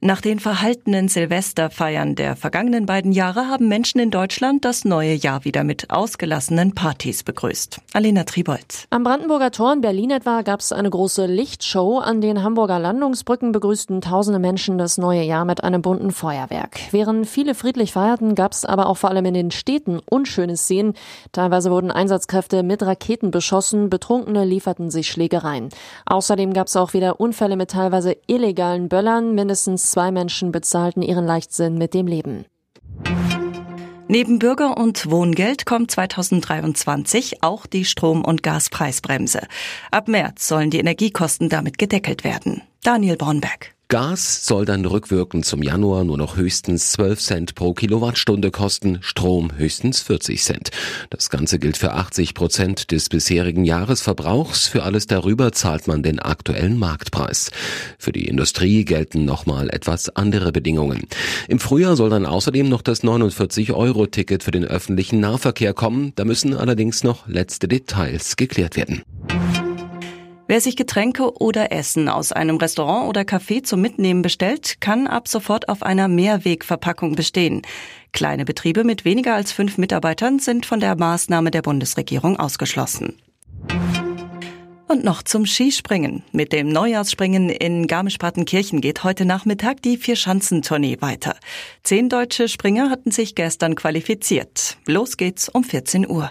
Nach den verhaltenen Silvesterfeiern der vergangenen beiden Jahre haben Menschen in Deutschland das neue Jahr wieder mit ausgelassenen Partys begrüßt. Alena Tribold. Am Brandenburger Tor in Berlin etwa gab es eine große Lichtshow. An den Hamburger Landungsbrücken begrüßten tausende Menschen das neue Jahr mit einem bunten Feuerwerk. Während viele friedlich feierten, gab es aber auch vor allem in den Städten unschöne Szenen. Teilweise wurden Einsatzkräfte mit Raketen beschossen, Betrunkene lieferten sich Schlägereien. Außerdem gab es auch wieder Unfälle mit teilweise illegalen Böllern. Mindestens zwei Menschen bezahlten ihren Leichtsinn mit dem Leben. Neben Bürger- und Wohngeld kommt 2023 auch die Strom- und Gaspreisbremse. Ab März sollen die Energiekosten damit gedeckelt werden. Daniel Bornberg. Gas soll dann rückwirkend zum Januar nur noch höchstens 12 Cent pro Kilowattstunde kosten, Strom höchstens 40 Cent. Das Ganze gilt für 80 Prozent des bisherigen Jahresverbrauchs. Für alles darüber zahlt man den aktuellen Marktpreis. Für die Industrie gelten nochmal etwas andere Bedingungen. Im Frühjahr soll dann außerdem noch das 49-Euro-Ticket für den öffentlichen Nahverkehr kommen. Da müssen allerdings noch letzte Details geklärt werden. Wer sich Getränke oder Essen aus einem Restaurant oder Café zum Mitnehmen bestellt, kann ab sofort auf einer Mehrwegverpackung bestehen. Kleine Betriebe mit weniger als fünf Mitarbeitern sind von der Maßnahme der Bundesregierung ausgeschlossen. Und noch zum Skispringen. Mit dem Neujahrsspringen in Garmisch-Partenkirchen geht heute Nachmittag die Vierschanzentournee weiter. Zehn deutsche Springer hatten sich gestern qualifiziert. Los geht's um 14 Uhr.